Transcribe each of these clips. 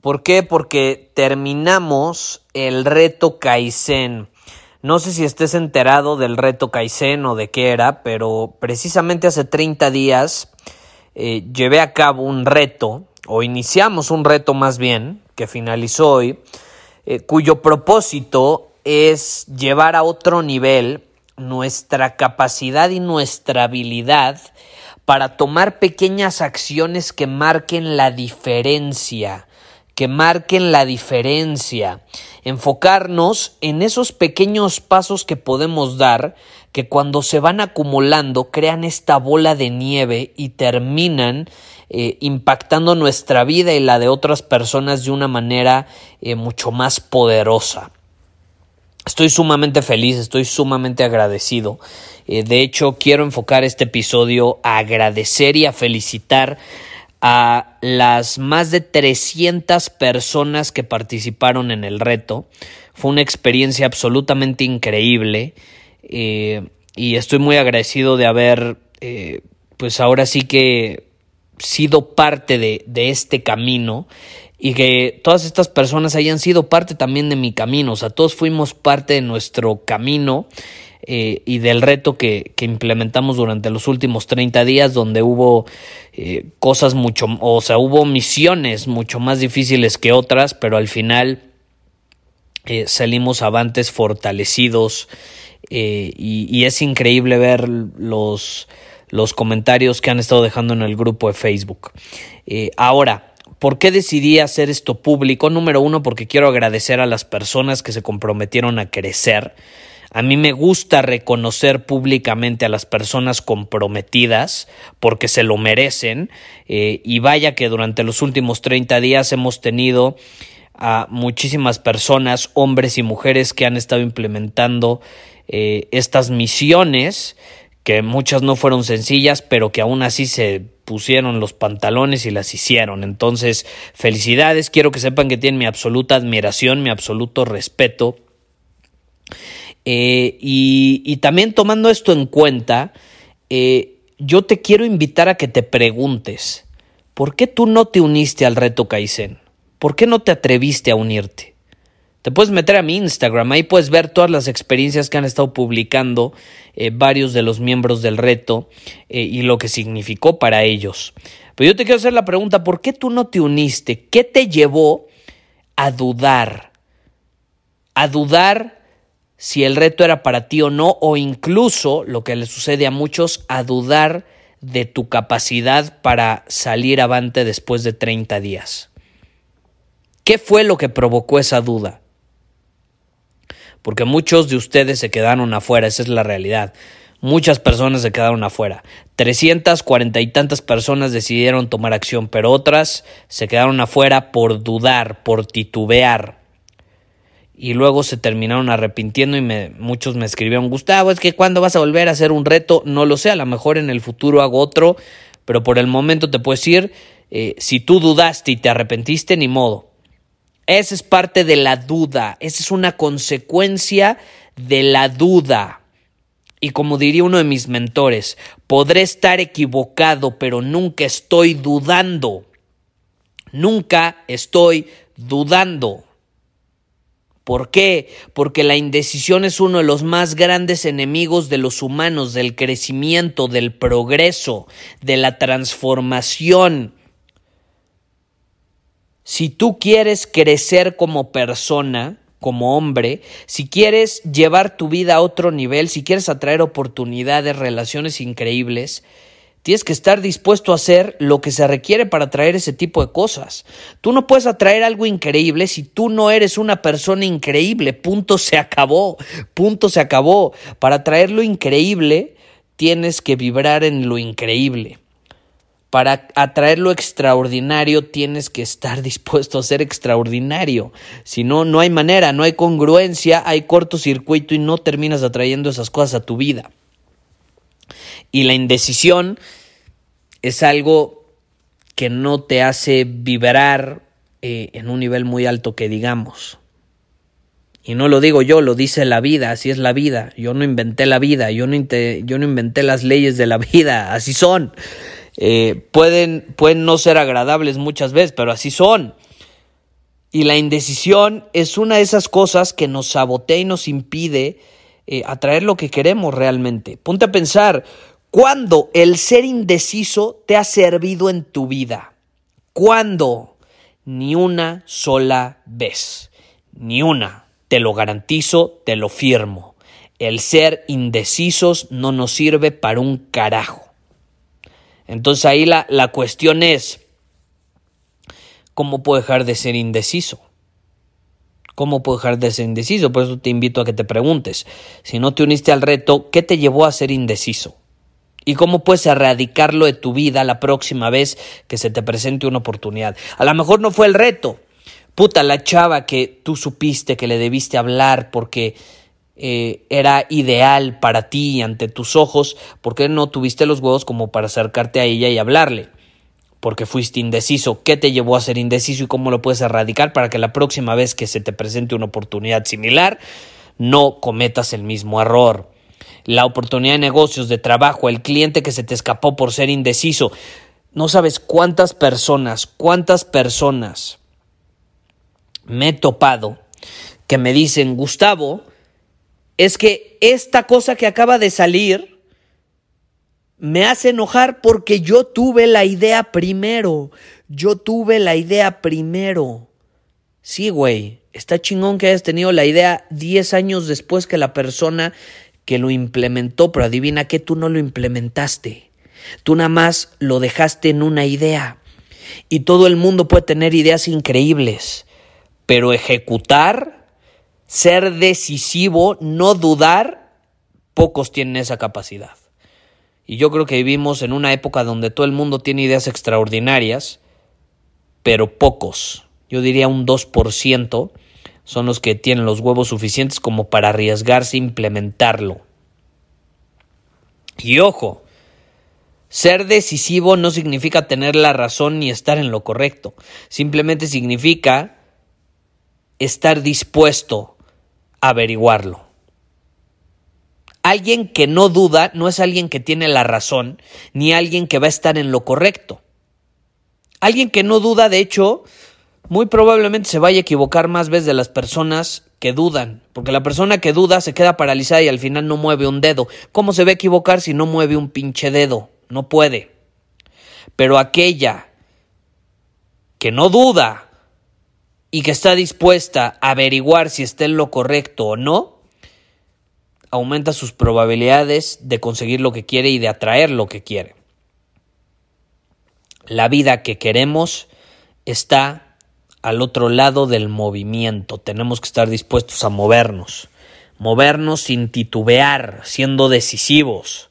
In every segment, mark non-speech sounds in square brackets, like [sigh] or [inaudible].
¿Por qué? Porque terminamos el reto Kaizen. No sé si estés enterado del reto Kaizen o de qué era, pero precisamente hace 30 días eh, llevé a cabo un reto, o iniciamos un reto más bien, que finalizó hoy, eh, cuyo propósito es llevar a otro nivel nuestra capacidad y nuestra habilidad para tomar pequeñas acciones que marquen la diferencia, que marquen la diferencia, enfocarnos en esos pequeños pasos que podemos dar que cuando se van acumulando crean esta bola de nieve y terminan eh, impactando nuestra vida y la de otras personas de una manera eh, mucho más poderosa. Estoy sumamente feliz, estoy sumamente agradecido. Eh, de hecho, quiero enfocar este episodio a agradecer y a felicitar a las más de 300 personas que participaron en el reto. Fue una experiencia absolutamente increíble eh, y estoy muy agradecido de haber, eh, pues ahora sí que sido parte de, de este camino y que todas estas personas hayan sido parte también de mi camino, o sea, todos fuimos parte de nuestro camino eh, y del reto que, que, implementamos durante los últimos 30 días, donde hubo eh, cosas mucho, o sea, hubo misiones mucho más difíciles que otras, pero al final eh, salimos avantes fortalecidos y, y, es increíble ver los, los comentarios que han estado dejando en el grupo de Facebook. ahora, ¿Por qué decidí hacer esto público? Número uno, porque quiero agradecer a las personas que se comprometieron a crecer. A mí me gusta reconocer públicamente a las personas comprometidas porque se lo merecen. Eh, y vaya que durante los últimos 30 días hemos tenido a muchísimas personas, hombres y mujeres, que han estado implementando eh, estas misiones, que muchas no fueron sencillas, pero que aún así se pusieron los pantalones y las hicieron. Entonces, felicidades, quiero que sepan que tienen mi absoluta admiración, mi absoluto respeto. Eh, y, también tomando esto en cuenta, eh, yo te quiero invitar a que te preguntes, ¿por qué tú no te uniste al reto Kaizen? ¿Por qué no te atreviste a unirte? Te puedes meter a mi Instagram, ahí puedes ver todas las experiencias que han estado publicando eh, varios de los miembros del reto y lo que significó para ellos. Pero yo te quiero hacer la pregunta, ¿por qué tú no te uniste? ¿Qué te llevó a dudar? A dudar si el reto era para ti o no, o incluso, lo que le sucede a muchos, a dudar de tu capacidad para salir avante después de 30 días. ¿Qué fue lo que provocó esa duda? porque muchos de ustedes se quedaron afuera, esa es la realidad. Muchas personas se quedaron afuera. 340 y tantas personas decidieron tomar acción, pero otras se quedaron afuera por dudar, por titubear. Y luego se terminaron arrepintiendo y me, muchos me escribieron, Gustavo, es que cuando vas a volver a hacer un reto, no lo sé, a lo mejor en el futuro hago otro, pero por el momento te puedes ir, eh, si tú dudaste y te arrepentiste, ni modo. Esa es parte de la duda, esa es una consecuencia de la duda. Y como diría uno de mis mentores, podré estar equivocado, pero nunca estoy dudando. Nunca estoy dudando. ¿Por qué? Porque la indecisión es uno de los más grandes enemigos de los humanos, del crecimiento, del progreso, de la transformación. si tú quieres crecer como persona, como hombre, si quieres llevar tu vida a otro nivel, si quieres atraer oportunidades, relaciones increíbles, tienes que estar dispuesto a hacer lo que se requiere para atraer ese tipo de cosas. Tú no puedes atraer algo increíble si tú no eres una persona increíble. Punto se acabó. Punto se acabó. Para atraer lo increíble, tienes que vibrar en lo increíble. Para atraer lo extraordinario tienes que estar [laughs] dispuesto a ser extraordinario. Si no, no hay manera, no hay congruencia, hay cortocircuito y no terminas atrayendo esas cosas a tu vida. Y la indecisión es algo que no te hace vibrar eh, en un nivel muy alto que digamos. Y no lo digo yo, lo dice la vida, así es la vida. Yo no inventé la vida, yo no, yo no inventé las leyes de la [laughs] vida, así son. Eh, pueden, pueden no ser agradables muchas veces, pero así son. Y la indecisión es una de esas cosas que nos sabotea y nos impide eh, atraer lo que queremos realmente. Ponte a pensar, ¿cuándo el ser indeciso te ha servido en tu vida? ¿Cuándo? Ni una sola vez. Ni una. Te lo garantizo, te lo firmo. El ser indecisos no nos sirve para un carajo. Entonces ahí la, la cuestión es, ¿cómo puedo dejar de ser indeciso? ¿Cómo puedo dejar de ser indeciso? Por eso te invito a que te preguntes, si no te uniste al reto, ¿qué te llevó a ser indeciso? ¿Y cómo puedes erradicarlo de tu vida la próxima vez que se te presente una oportunidad? A lo mejor no fue el reto. Puta, la chava que tú supiste que le debiste hablar porque eh, era ideal para ti ante tus ojos, ¿por qué no tuviste los huevos como para acercarte a ella y hablarle? Porque fuiste indeciso. ¿Qué te llevó a ser indeciso y cómo lo puedes erradicar para que la próxima vez que se te presente una oportunidad similar no cometas el mismo error? La oportunidad de negocios, de trabajo, el cliente que se te escapó por ser indeciso. No sabes cuántas personas, cuántas personas me he topado que me dicen, Gustavo, es que esta cosa que acaba de salir me hace enojar porque yo tuve la idea primero. Yo tuve la idea primero. Sí, güey, está chingón que hayas tenido la idea 10 años después que la persona que lo implementó, pero adivina que tú no lo implementaste. Tú nada más lo dejaste en una idea. Y todo el mundo puede tener ideas increíbles, pero ejecutar ser decisivo, no dudar, pocos tienen esa capacidad. Y yo creo que vivimos en una época donde todo el mundo tiene ideas extraordinarias, pero pocos, yo diría un 2%, son los que tienen los huevos suficientes como para arriesgarse a implementarlo. Y ojo, ser decisivo no significa tener la razón ni estar en lo correcto, simplemente significa estar dispuesto averiguarlo. Alguien que no duda no es alguien que tiene la razón, ni alguien que va a estar en lo correcto. Alguien que no duda, de hecho, muy probablemente se vaya a equivocar más veces de las personas que dudan, porque la persona que duda se queda paralizada y al final no mueve un dedo. ¿Cómo se va a equivocar si no mueve un pinche dedo? No puede. Pero aquella que no duda, y que está dispuesta a averiguar si está en lo correcto o no, aumenta sus probabilidades de conseguir lo que quiere y de atraer lo que quiere. La vida que queremos está al otro lado del movimiento. Tenemos que estar dispuestos a movernos. Movernos sin titubear, siendo decisivos.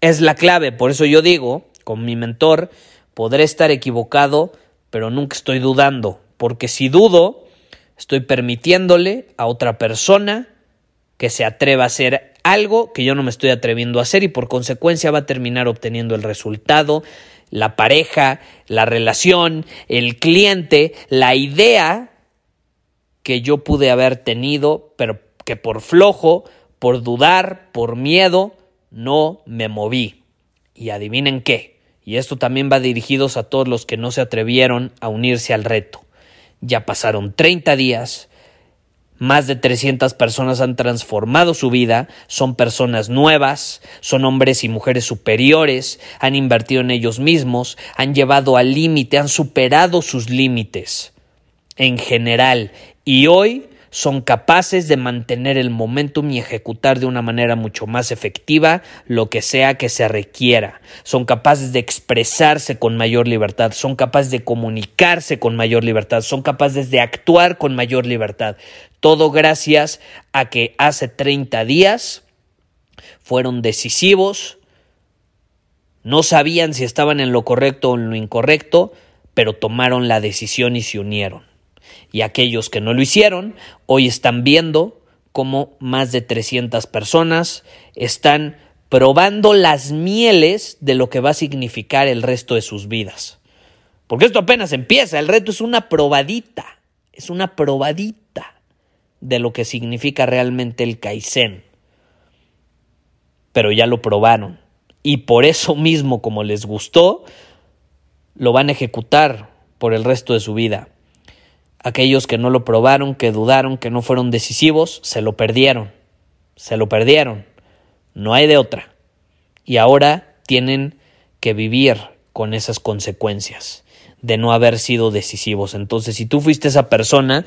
Es la clave. Por eso yo digo, con mi mentor, podré estar equivocado, pero nunca estoy dudando porque si dudo, estoy permitiéndole a otra persona que se atreva a hacer algo que yo no me estoy atreviendo a hacer y por consecuencia va a terminar obteniendo el resultado, la pareja, la relación, el cliente, la idea que yo pude haber tenido, pero que por flojo, por dudar, por miedo, no me moví. Y adivinen qué, y esto también va dirigidos a todos los que no se atrevieron a unirse al reto. Ya pasaron 30 días, más de 300 personas han transformado su vida, son personas nuevas, son hombres y mujeres superiores, han invertido en ellos mismos, han llevado al límite, han superado sus límites. en general y hoy son capaces de mantener el momentum y ejecutar de una manera mucho más efectiva lo que sea que se requiera. Son capaces de expresarse con mayor libertad, son capaces de comunicarse con mayor libertad, son capaces de actuar con mayor libertad. Todo gracias a que hace 30 días fueron decisivos, no sabían si estaban en lo correcto o en lo incorrecto, pero tomaron la decisión y se unieron y aquellos que no lo hicieron hoy están viendo cómo más de 300 personas están probando las mieles de lo que va a significar el resto de sus vidas. Porque esto apenas empieza, el reto es una probadita, es una probadita de lo que significa realmente el Kaizen. Pero ya lo probaron y por eso mismo como les gustó, lo van a ejecutar por el resto de su vida. Aquellos que no lo probaron, que dudaron, que no fueron decisivos, se lo perdieron. Se lo perdieron. No hay de otra. Y ahora tienen que vivir con esas consecuencias de no haber sido decisivos. Entonces, si tú fuiste esa persona,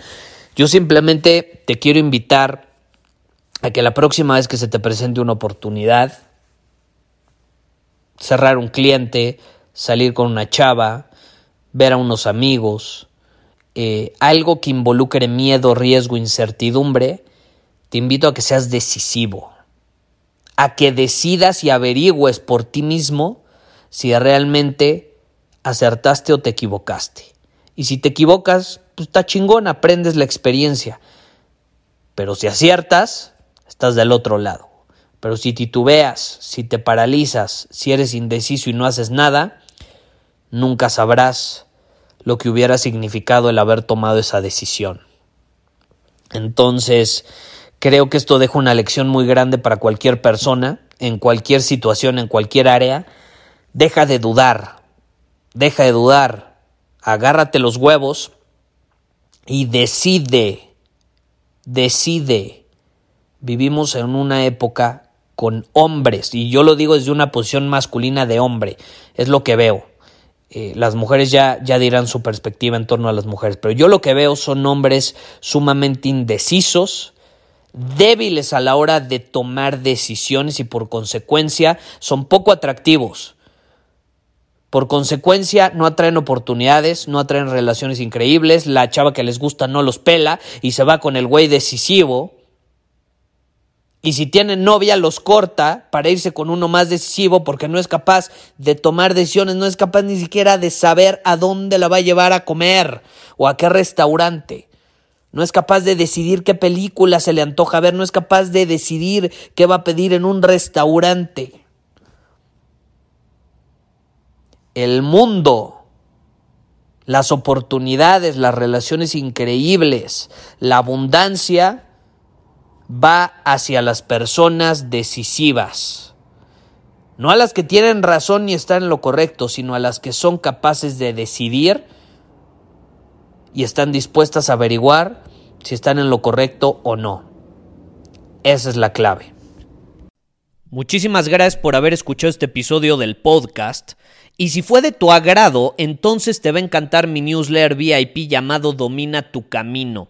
yo simplemente te quiero invitar a que la próxima vez que se te presente una oportunidad, cerrar un cliente, salir con una chava, ver a unos amigos, eh, algo que involucre miedo, riesgo, incertidumbre, te invito a que seas decisivo, a que decidas y averigües por ti mismo si realmente acertaste o te equivocaste. Y si te equivocas, pues está chingón, aprendes la experiencia. Pero si aciertas, estás del otro lado. Pero si titubeas, si te paralizas, si eres indeciso y no haces nada, nunca sabrás lo que hubiera significado el haber tomado esa decisión. Entonces, creo que esto deja una lección muy grande para cualquier persona, en cualquier situación, en cualquier área. Deja de dudar, deja de dudar, agárrate los huevos y decide, decide. Vivimos en una época con hombres, y yo lo digo desde una posición masculina de hombre, es lo que veo eh, las mujeres ya, ya dirán su perspectiva en torno a las mujeres, pero yo lo que veo son hombres sumamente indecisos, débiles a la hora de tomar decisiones y por consecuencia son poco atractivos. Por consecuencia no atraen oportunidades, no atraen relaciones increíbles, la chava que les gusta no los pela y se va con el güey decisivo y si tiene novia los corta para irse con uno más decisivo porque no es capaz de tomar decisiones, no es capaz ni siquiera de saber a dónde la va a llevar a comer o a qué restaurante. No es capaz de decidir qué película se le antoja ver, no es capaz de decidir qué va a pedir en un restaurante. El mundo, las oportunidades, las relaciones increíbles, la abundancia va hacia las personas decisivas. No a las que tienen razón ni están en lo correcto, sino a las que son capaces de decidir y están dispuestas a averiguar si están en lo correcto o no. Esa es la clave. Muchísimas gracias por haber escuchado este episodio del podcast. Y si fue de tu agrado, entonces te va a encantar mi newsletter VIP llamado Domina tu Camino.